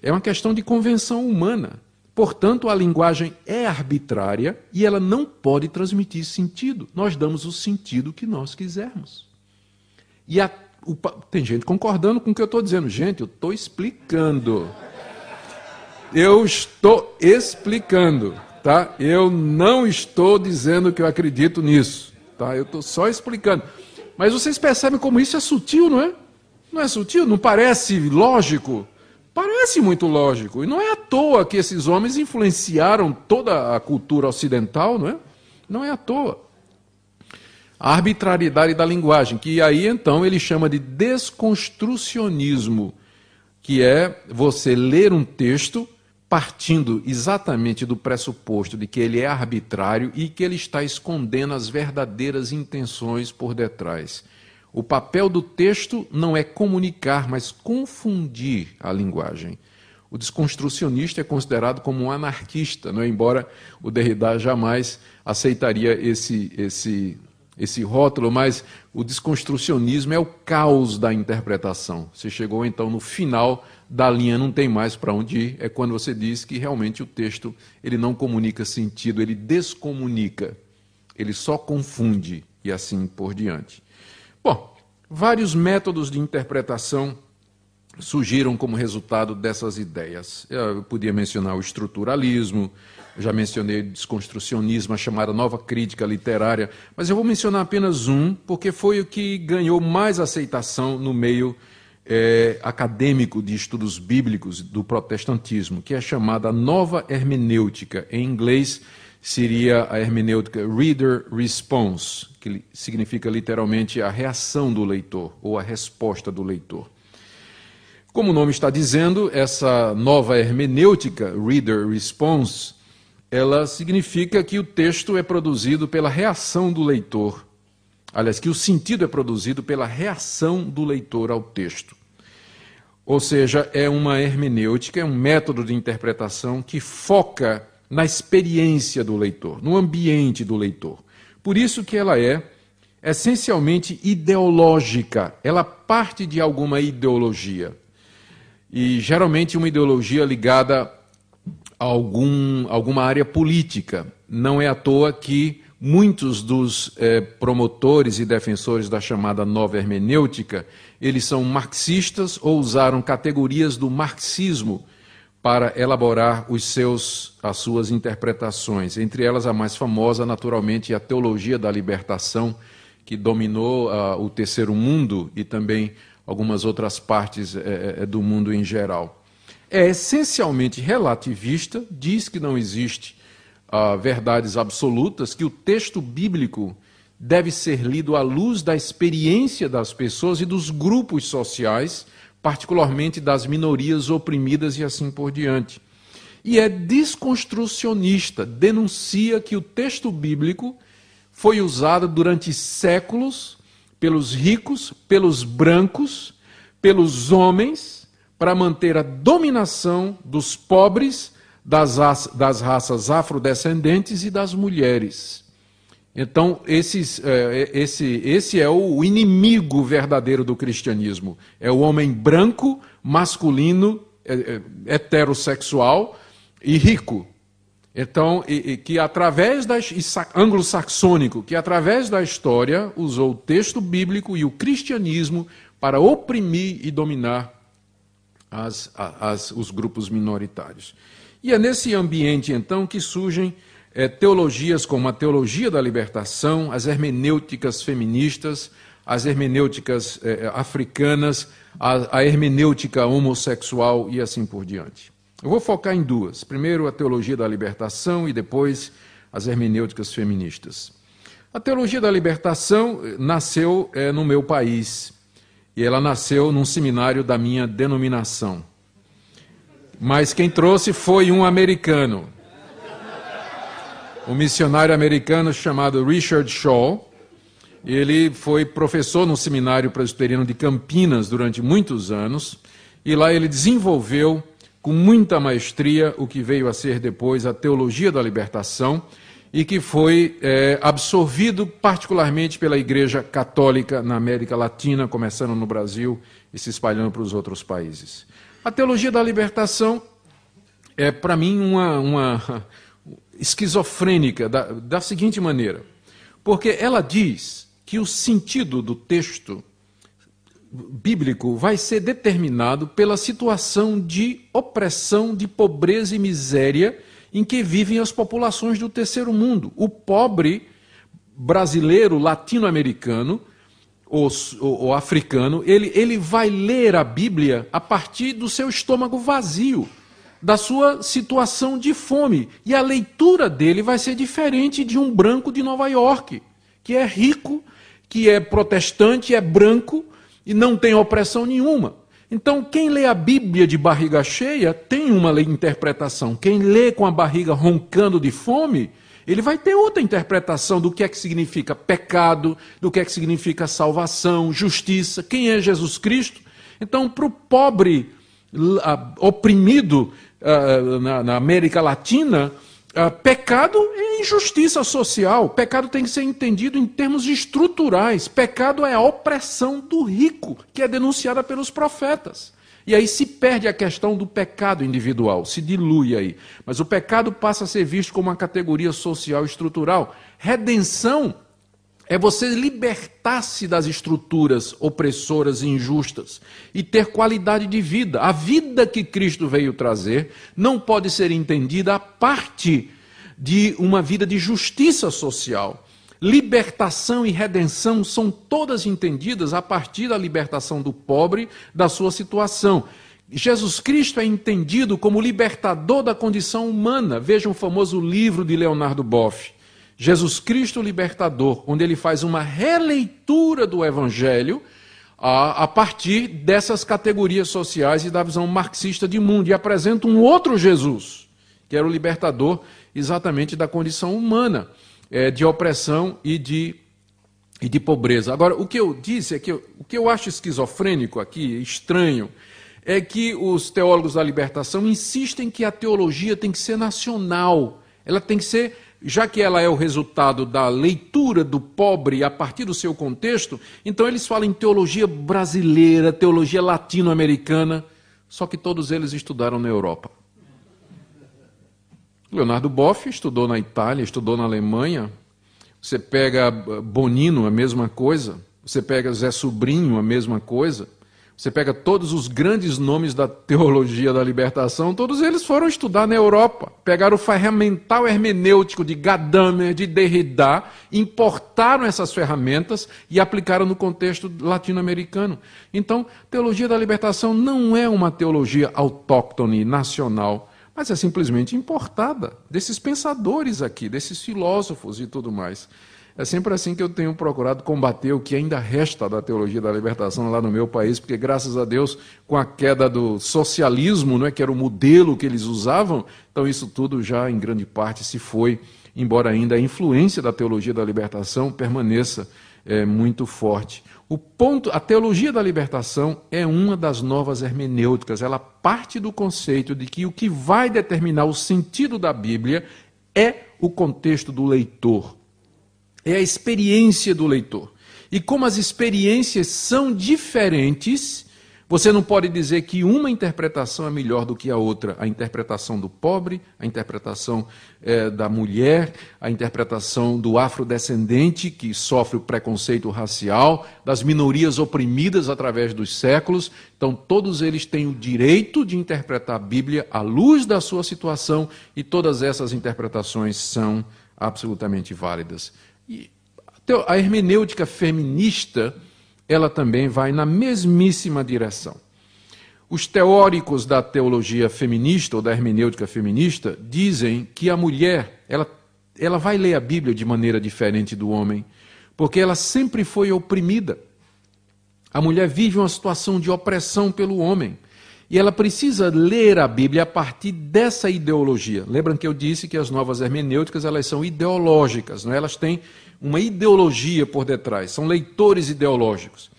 É uma questão de convenção humana. Portanto, a linguagem é arbitrária e ela não pode transmitir sentido. Nós damos o sentido que nós quisermos. E a, o, tem gente concordando com o que eu estou dizendo. Gente, eu estou explicando. Eu estou explicando, tá? Eu não estou dizendo que eu acredito nisso, tá? Eu estou só explicando. Mas vocês percebem como isso é sutil, não é? Não é sutil? Não parece lógico? Parece muito lógico. E não é à toa que esses homens influenciaram toda a cultura ocidental, não é? Não é à toa. A arbitrariedade da linguagem, que aí então ele chama de desconstrucionismo, que é você ler um texto partindo exatamente do pressuposto de que ele é arbitrário e que ele está escondendo as verdadeiras intenções por detrás. O papel do texto não é comunicar, mas confundir a linguagem. O desconstrucionista é considerado como um anarquista, não é? embora o Derrida jamais aceitaria esse, esse esse rótulo, mas o desconstrucionismo é o caos da interpretação. Você chegou então no final da linha, não tem mais para onde ir, é quando você diz que realmente o texto ele não comunica sentido, ele descomunica, ele só confunde e assim por diante. Bom, vários métodos de interpretação surgiram como resultado dessas ideias. Eu podia mencionar o estruturalismo, já mencionei o desconstrucionismo, a chamada nova crítica literária, mas eu vou mencionar apenas um, porque foi o que ganhou mais aceitação no meio é, acadêmico de estudos bíblicos do protestantismo, que é chamada nova hermenêutica. Em inglês seria a hermenêutica Reader Response, que significa literalmente a reação do leitor ou a resposta do leitor. Como o nome está dizendo, essa nova hermenêutica, Reader Response, ela significa que o texto é produzido pela reação do leitor. Aliás, que o sentido é produzido pela reação do leitor ao texto. Ou seja, é uma hermenêutica, é um método de interpretação que foca na experiência do leitor, no ambiente do leitor. Por isso que ela é essencialmente ideológica, ela parte de alguma ideologia. E geralmente uma ideologia ligada algum, alguma área política. Não é à toa que muitos dos eh, promotores e defensores da chamada nova hermenêutica, eles são marxistas ou usaram categorias do marxismo para elaborar os seus, as suas interpretações. Entre elas, a mais famosa, naturalmente, é a teologia da libertação, que dominou uh, o terceiro mundo e também algumas outras partes eh, eh, do mundo em geral é essencialmente relativista, diz que não existe verdades absolutas, que o texto bíblico deve ser lido à luz da experiência das pessoas e dos grupos sociais, particularmente das minorias oprimidas e assim por diante. E é desconstrucionista, denuncia que o texto bíblico foi usado durante séculos pelos ricos, pelos brancos, pelos homens para manter a dominação dos pobres, das, das raças afrodescendentes e das mulheres. Então, esses, é, esse, esse é o inimigo verdadeiro do cristianismo. É o homem branco, masculino, é, é, heterossexual e rico. Então, e, e que através da anglo-saxônico, que através da história usou o texto bíblico e o cristianismo para oprimir e dominar as, as, os grupos minoritários. E é nesse ambiente, então, que surgem é, teologias como a teologia da libertação, as hermenêuticas feministas, as hermenêuticas é, africanas, a, a hermenêutica homossexual e assim por diante. Eu vou focar em duas. Primeiro, a teologia da libertação e depois as hermenêuticas feministas. A teologia da libertação nasceu é, no meu país, e ela nasceu num seminário da minha denominação. Mas quem trouxe foi um americano, um missionário americano chamado Richard Shaw. Ele foi professor no seminário presbiteriano de Campinas durante muitos anos, e lá ele desenvolveu com muita maestria o que veio a ser depois a teologia da libertação e que foi é, absorvido particularmente pela Igreja Católica na América Latina, começando no Brasil e se espalhando para os outros países. A teologia da libertação é para mim uma, uma esquizofrênica da, da seguinte maneira. Porque ela diz que o sentido do texto bíblico vai ser determinado pela situação de opressão, de pobreza e miséria em que vivem as populações do terceiro mundo. O pobre brasileiro, latino-americano ou, africano, ele, ele vai ler a Bíblia a partir do seu estômago vazio, da sua situação de fome. E a leitura dele vai ser diferente de um branco de Nova York, que é rico, que é protestante, é branco e não tem opressão nenhuma. Então, quem lê a Bíblia de barriga cheia tem uma interpretação. Quem lê com a barriga roncando de fome, ele vai ter outra interpretação do que é que significa pecado, do que é que significa salvação, justiça, quem é Jesus Cristo. Então, para o pobre oprimido uh, na, América Latina, uh, pecado é injustiça social. Pecado tem que ser entendido em termos estruturais. Pecado é a opressão do rico, que é denunciada pelos profetas. E aí se perde a questão do pecado individual, se dilui aí. Mas o pecado passa a ser visto como uma categoria social estrutural. Redenção é você libertar-se das estruturas opressoras e injustas e ter qualidade de vida. A vida que Cristo veio trazer não pode ser entendida a parte de uma vida de justiça social. Libertação e redenção são todas entendidas a partir da libertação do pobre da sua situação. Jesus Cristo é entendido como libertador da condição humana. Veja o famoso livro de Leonardo Boff. Jesus Cristo Libertador, onde ele faz uma releitura do Evangelho a, a, partir dessas categorias sociais e da visão marxista de mundo, e apresenta um outro Jesus, que era o libertador exatamente da condição humana, é, de opressão e de, e de pobreza. Agora, o que eu disse é que eu, o que eu acho esquizofrênico aqui, estranho, é que os teólogos da libertação insistem que a teologia tem que ser nacional, ela tem que ser já que ela é o resultado da leitura do pobre a partir do seu contexto, então eles falam em teologia brasileira, teologia latino-americana, só que todos eles estudaram na Europa. Leonardo Boff estudou na Itália, estudou na Alemanha. Você pega Bonino, a mesma coisa. Você pega Zé Sobrinho, a mesma coisa. Você pega todos os grandes nomes da teologia da libertação, todos eles foram estudar na Europa. Pegaram o ferramental hermenêutico de Gadamer, de Derrida, importaram essas ferramentas e aplicaram no contexto latino-americano. Então, teologia da libertação não é uma teologia autóctone, nacional, mas é simplesmente importada desses pensadores aqui, desses filósofos e tudo mais. É sempre assim que eu tenho procurado combater o que ainda resta da teologia da libertação lá no meu país, porque graças a Deus, com a queda do socialismo, não é que era o modelo que eles usavam, então isso tudo já em grande parte se foi, embora ainda a influência da teologia da libertação permaneça é, muito forte. O ponto, a teologia da libertação é uma das novas hermenêuticas. Ela parte do conceito de que o que vai determinar o sentido da Bíblia é o contexto do leitor é a experiência do leitor. E como as experiências são diferentes, você não pode dizer que uma interpretação é melhor do que a outra. A interpretação do pobre, a interpretação é, da mulher, a interpretação do afrodescendente, que sofre o preconceito racial, das minorias oprimidas através dos séculos. Então, todos eles têm o direito de interpretar a Bíblia à luz da sua situação, e todas essas interpretações são absolutamente válidas. E a hermenêutica feminista, ela também vai na mesmíssima direção. Os teóricos da teologia feminista ou da hermenêutica feminista dizem que a mulher, ela, ela vai ler a Bíblia de maneira diferente do homem, porque ela sempre foi oprimida. A mulher vive uma situação de opressão pelo homem. E ela precisa ler a Bíblia a partir dessa ideologia. Lembram que eu disse que as novas hermenêuticas elas são ideológicas, não é? elas têm uma ideologia por detrás, são leitores ideológicos.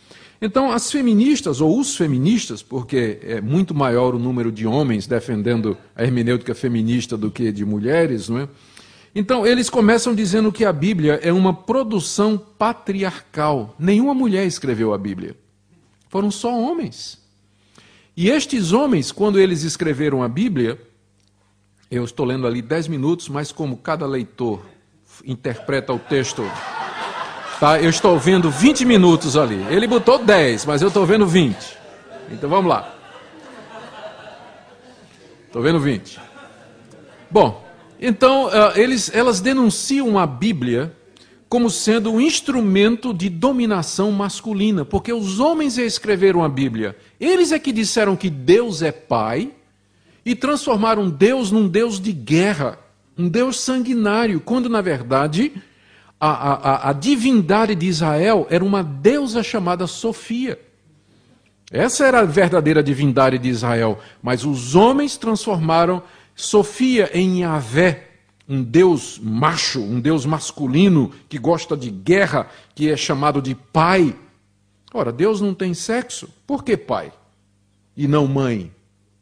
Então, as feministas, ou os feministas, porque é muito maior o número de homens defendendo a hermenêutica feminista do que de mulheres, não é? Então, eles começam dizendo que a Bíblia é uma produção patriarcal. Nenhuma mulher escreveu a Bíblia. Foram só homens. E estes homens, quando eles escreveram a Bíblia, Eu estou lendo ali 10 minutos, mas como cada leitor interpreta o texto, tá? Eu estou vendo 20 minutos ali. Ele botou 10, mas eu estou vendo 20. Então vamos lá. Estou vendo 20. Bom, então uh, eles, elas denunciam a Bíblia como sendo um instrumento de dominação masculina, porque os homens escreveram a Bíblia. Eles é que disseram que Deus é Pai e transformaram Deus num Deus de guerra, um Deus sanguinário, quando na verdade a, a, a divindade de Israel era uma deusa chamada Sofia. Essa era a verdadeira divindade de Israel, mas os homens transformaram Sofia em Yahvé, um deus macho, um deus masculino que gosta de guerra, que é chamado de pai. Ora, Deus não tem sexo, por que pai? E não mãe?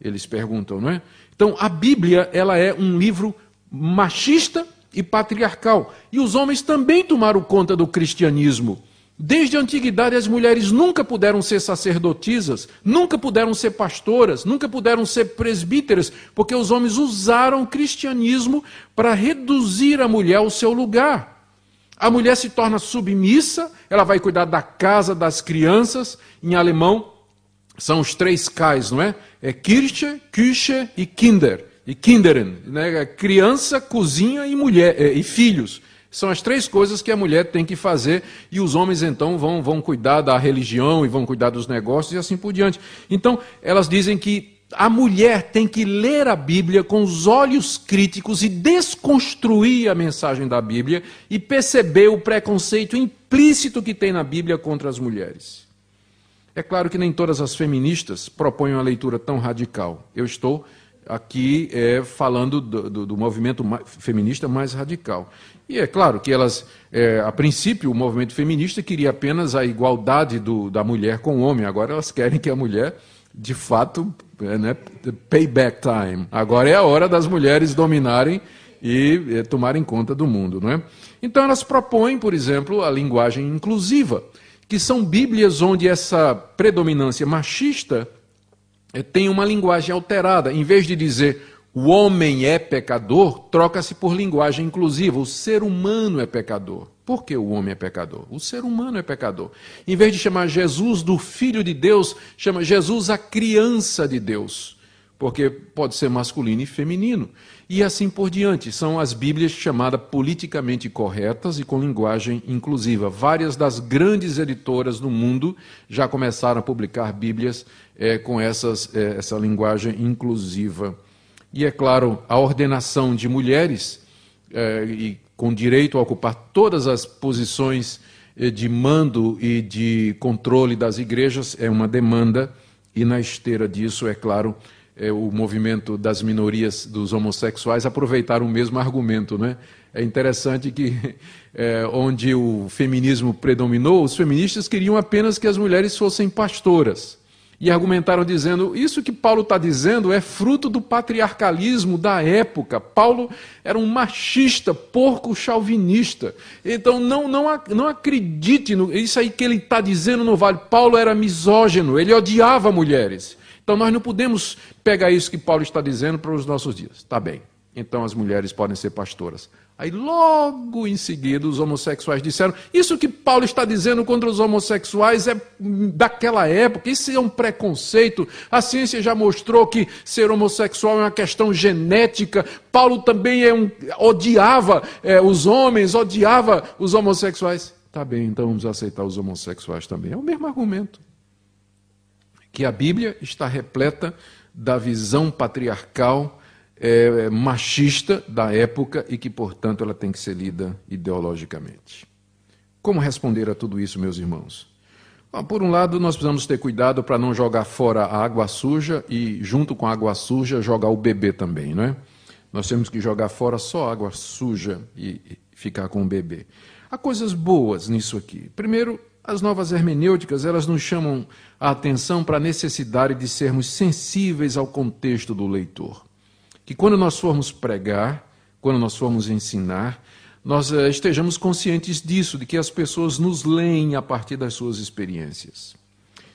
Eles perguntam, não é? Então, a Bíblia, ela é um livro machista e patriarcal. E os homens também tomaram conta do cristianismo. Desde a antiguidade, as mulheres nunca puderam ser sacerdotisas, nunca puderam ser pastoras, nunca puderam ser presbíteras, porque os homens usaram o cristianismo para reduzir a mulher ao seu lugar. A mulher se torna submissa, ela vai cuidar da casa, das crianças. Em alemão, são os três K's, não é? É Kirche, Küche e Kinder. E Kinderen, né? criança, cozinha e mulher, e filhos. São as três coisas que a mulher tem que fazer e os homens então vão, vão cuidar da religião e vão cuidar dos negócios e assim por diante. Então, elas dizem que a mulher tem que ler a Bíblia com os olhos críticos e desconstruir a mensagem da Bíblia e perceber o preconceito implícito que tem na Bíblia contra as mulheres. É claro que nem todas as feministas propõem uma leitura tão radical. Eu estou aqui é, falando do, do, do movimento feminista mais radical. E é claro que elas, é, a princípio, o movimento feminista queria apenas a igualdade do, da mulher com o homem, agora elas querem que a mulher, de fato, é, né, payback time. Agora é a hora das mulheres dominarem e é, tomarem conta do mundo. Não é? Então elas propõem, por exemplo, a linguagem inclusiva, que são Bíblias onde essa predominância machista tem uma linguagem alterada. Em vez de dizer o homem é pecador, troca-se por linguagem inclusiva. O ser humano é pecador. Por que o homem é pecador? O ser humano é pecador. Em vez de chamar Jesus do Filho de Deus, chama Jesus a criança de Deus. Porque pode ser masculino e feminino. E assim por diante. São as Bíblias chamadas politicamente corretas e com linguagem inclusiva. Várias das grandes editoras do mundo já começaram a publicar Bíblias é, com essas, é, essa linguagem inclusiva. E, é claro, a ordenação de mulheres, é, e com direito a ocupar todas as posições de mando e de controle das igrejas, é uma demanda, e na esteira disso, é claro, é, o movimento das minorias dos homossexuais aproveitaram o mesmo argumento. Né? É interessante que, [LAUGHS] é, onde o feminismo predominou, os feministas queriam apenas que as mulheres fossem pastoras e argumentaram dizendo: isso que Paulo está dizendo é fruto do patriarcalismo da época. Paulo era um machista, porco chauvinista. Então não, não, não acredite no. Isso aí que ele está dizendo não vale. Paulo era misógino, ele odiava mulheres. Então nós não podemos pegar isso que Paulo está dizendo para os nossos dias. Tá bem. Então as mulheres podem ser pastoras. Aí logo em seguida os homossexuais disseram: Isso que Paulo está dizendo contra os homossexuais é daquela época, isso é um preconceito. A ciência já mostrou que ser homossexual é uma questão genética. Paulo também é um, odiava é, os homens, odiava os homossexuais. Tá bem, então vamos aceitar os homossexuais também. É o mesmo argumento. Que a Bíblia está repleta da visão patriarcal é, machista da época e que, portanto, ela tem que ser lida ideologicamente. Como responder a tudo isso, meus irmãos? Bom, por um lado, nós precisamos ter cuidado para não jogar fora a água suja e, junto com a água suja, jogar o bebê também, não é? Nós temos que jogar fora só água suja e ficar com o bebê. Há coisas boas nisso aqui. Primeiro, as novas hermenêuticas, elas nos chamam a atenção para a necessidade de sermos sensíveis ao contexto do leitor que quando nós formos pregar, quando nós formos ensinar, nós eh, estejamos conscientes disso, de que as pessoas nos leem a partir das suas experiências.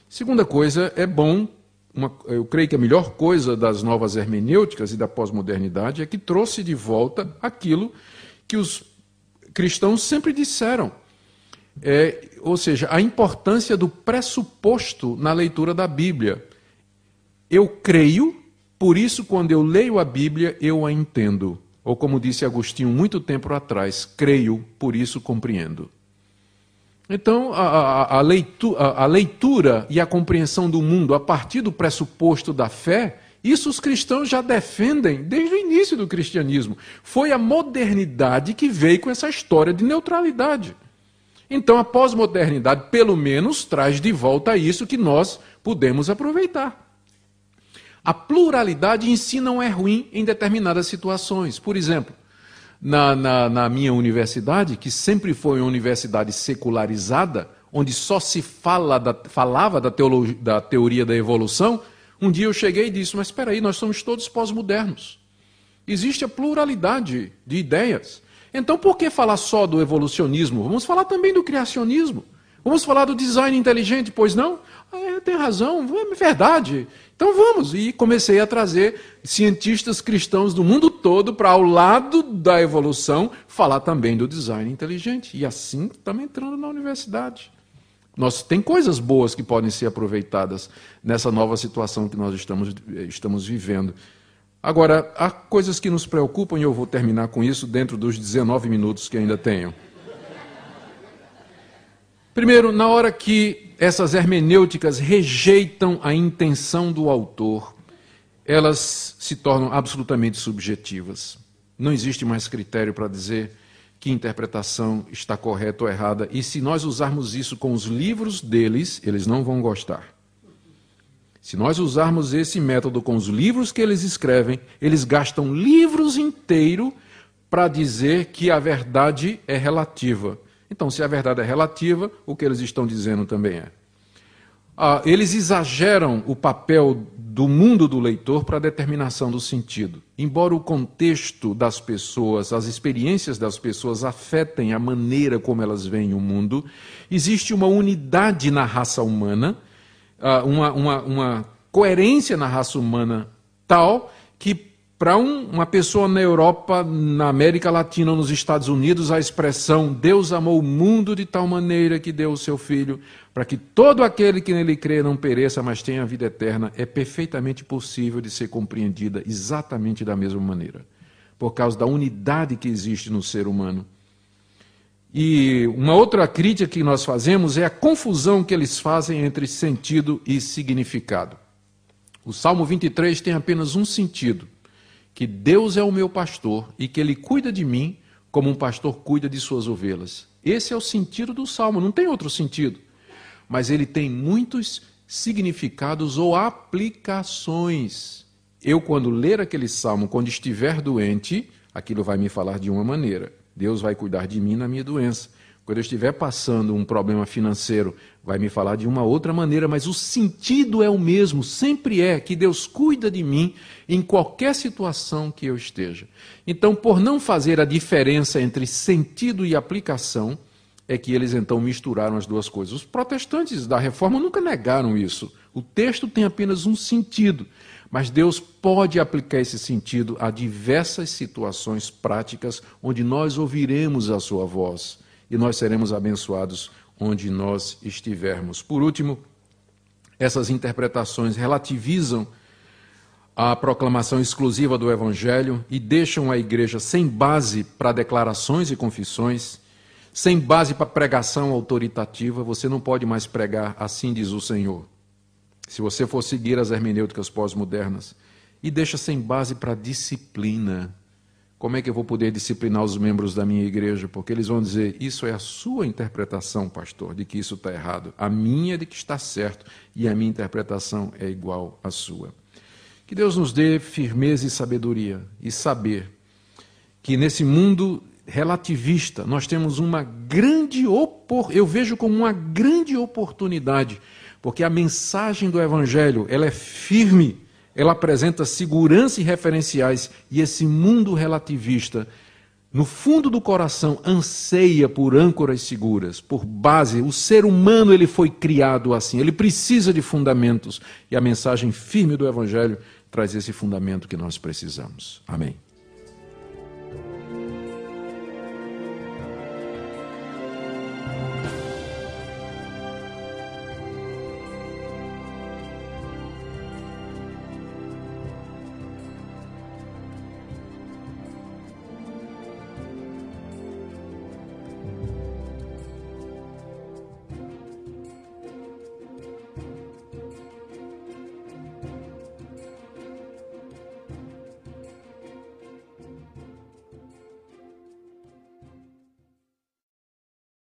Segunda coisa, é bom uma, eu creio que a melhor coisa das novas hermenêuticas e da pós-modernidade é que trouxe de volta aquilo que os cristãos sempre disseram. É, ou seja, a importância do pressuposto na leitura da Bíblia. Eu creio, por isso, quando eu leio a Bíblia, eu a entendo. Ou como disse Agostinho muito tempo atrás, creio, por isso compreendo. Então, a, a, a, leitura, a, leitura, e a compreensão do mundo a partir do pressuposto da fé, isso os cristãos já defendem desde o início do cristianismo. Foi a modernidade que veio com essa história de neutralidade. Então, a pós-modernidade, pelo menos, traz de volta isso que nós podemos aproveitar. A pluralidade em si não é ruim em determinadas situações. Por exemplo, na, na, na minha universidade, que sempre foi uma universidade secularizada, onde só se fala da, falava da, teologia, da teoria da evolução, um dia eu cheguei e disse: Mas espera aí, nós somos todos pós-modernos. Existe a pluralidade de ideias. Então, por que falar só do evolucionismo? Vamos falar também do criacionismo. Vamos falar do design inteligente, pois não? É, tem razão, é verdade. Então vamos. E comecei a trazer cientistas cristãos do mundo todo para, ao lado da evolução, falar também do design inteligente. E assim estamos entrando na universidade. Nós, tem coisas boas que podem ser aproveitadas nessa nova situação que nós estamos, estamos vivendo. Agora, há coisas que nos preocupam e eu vou terminar com isso dentro dos 19 minutos que ainda tenho. Primeiro, na hora que essas hermenêuticas rejeitam a intenção do autor, elas se tornam absolutamente subjetivas. Não existe mais critério para dizer que interpretação está correta ou errada, e se nós usarmos isso com os livros deles, eles não vão gostar. Se nós usarmos esse método com os livros que eles escrevem, eles gastam livros inteiros para dizer que a verdade é relativa. Então, se a verdade é relativa, o que eles estão dizendo também é. Ah, eles exageram o papel do mundo do leitor para a determinação do sentido. Embora o contexto das pessoas, as experiências das pessoas afetem a maneira como elas veem o mundo, existe uma unidade na raça humana uma, uma, uma coerência na raça humana tal que para um, uma pessoa na Europa, na América Latina ou nos Estados Unidos, a expressão Deus amou o mundo de tal maneira que deu o seu Filho, para que todo aquele que nele crê não pereça, mas tenha a vida eterna, é perfeitamente possível de ser compreendida exatamente da mesma maneira, por causa da unidade que existe no ser humano. E uma outra crítica que nós fazemos é a confusão que eles fazem entre sentido e significado. O Salmo 23 tem apenas um sentido: que Deus é o meu pastor e que ele cuida de mim como um pastor cuida de suas ovelhas. Esse é o sentido do salmo, não tem outro sentido. Mas ele tem muitos significados ou aplicações. Eu, quando ler aquele salmo, quando estiver doente, aquilo vai me falar de uma maneira. Deus vai cuidar de mim na minha doença. Quando eu estiver passando um problema financeiro, vai me falar de uma outra maneira, mas o sentido é o mesmo, sempre é que Deus cuida de mim em qualquer situação que eu esteja. Então, por não fazer a diferença entre sentido e aplicação, é que eles então misturaram as duas coisas. Os protestantes da reforma nunca negaram isso. O texto tem apenas um sentido. Mas Deus pode aplicar esse sentido a diversas situações práticas onde nós ouviremos a sua voz e nós seremos abençoados onde nós estivermos. Por último, essas interpretações relativizam a proclamação exclusiva do Evangelho e deixam a igreja sem base para declarações e confissões, sem base para pregação autoritativa. Você não pode mais pregar, assim diz o Senhor se você for seguir as hermenêuticas pós-modernas, e deixa sem base para disciplina. Como é que eu vou poder disciplinar os membros da minha igreja? Porque eles vão dizer: Isso é a sua interpretação, pastor, de que isso está errado. A minha é de que está certo. E a minha interpretação é igual à sua. Que Deus nos dê firmeza e sabedoria e saber que nesse mundo relativista nós temos uma grande oportunidade, eu vejo como uma grande oportunidade porque a mensagem do Evangelho ela é firme, ela apresenta segurança e referenciais, e esse mundo relativista no fundo do coração anseia por âncoras seguras, por base. O ser humano ele foi criado assim, ele precisa de fundamentos e a mensagem firme do evangelho traz esse fundamento que nós precisamos. Amém.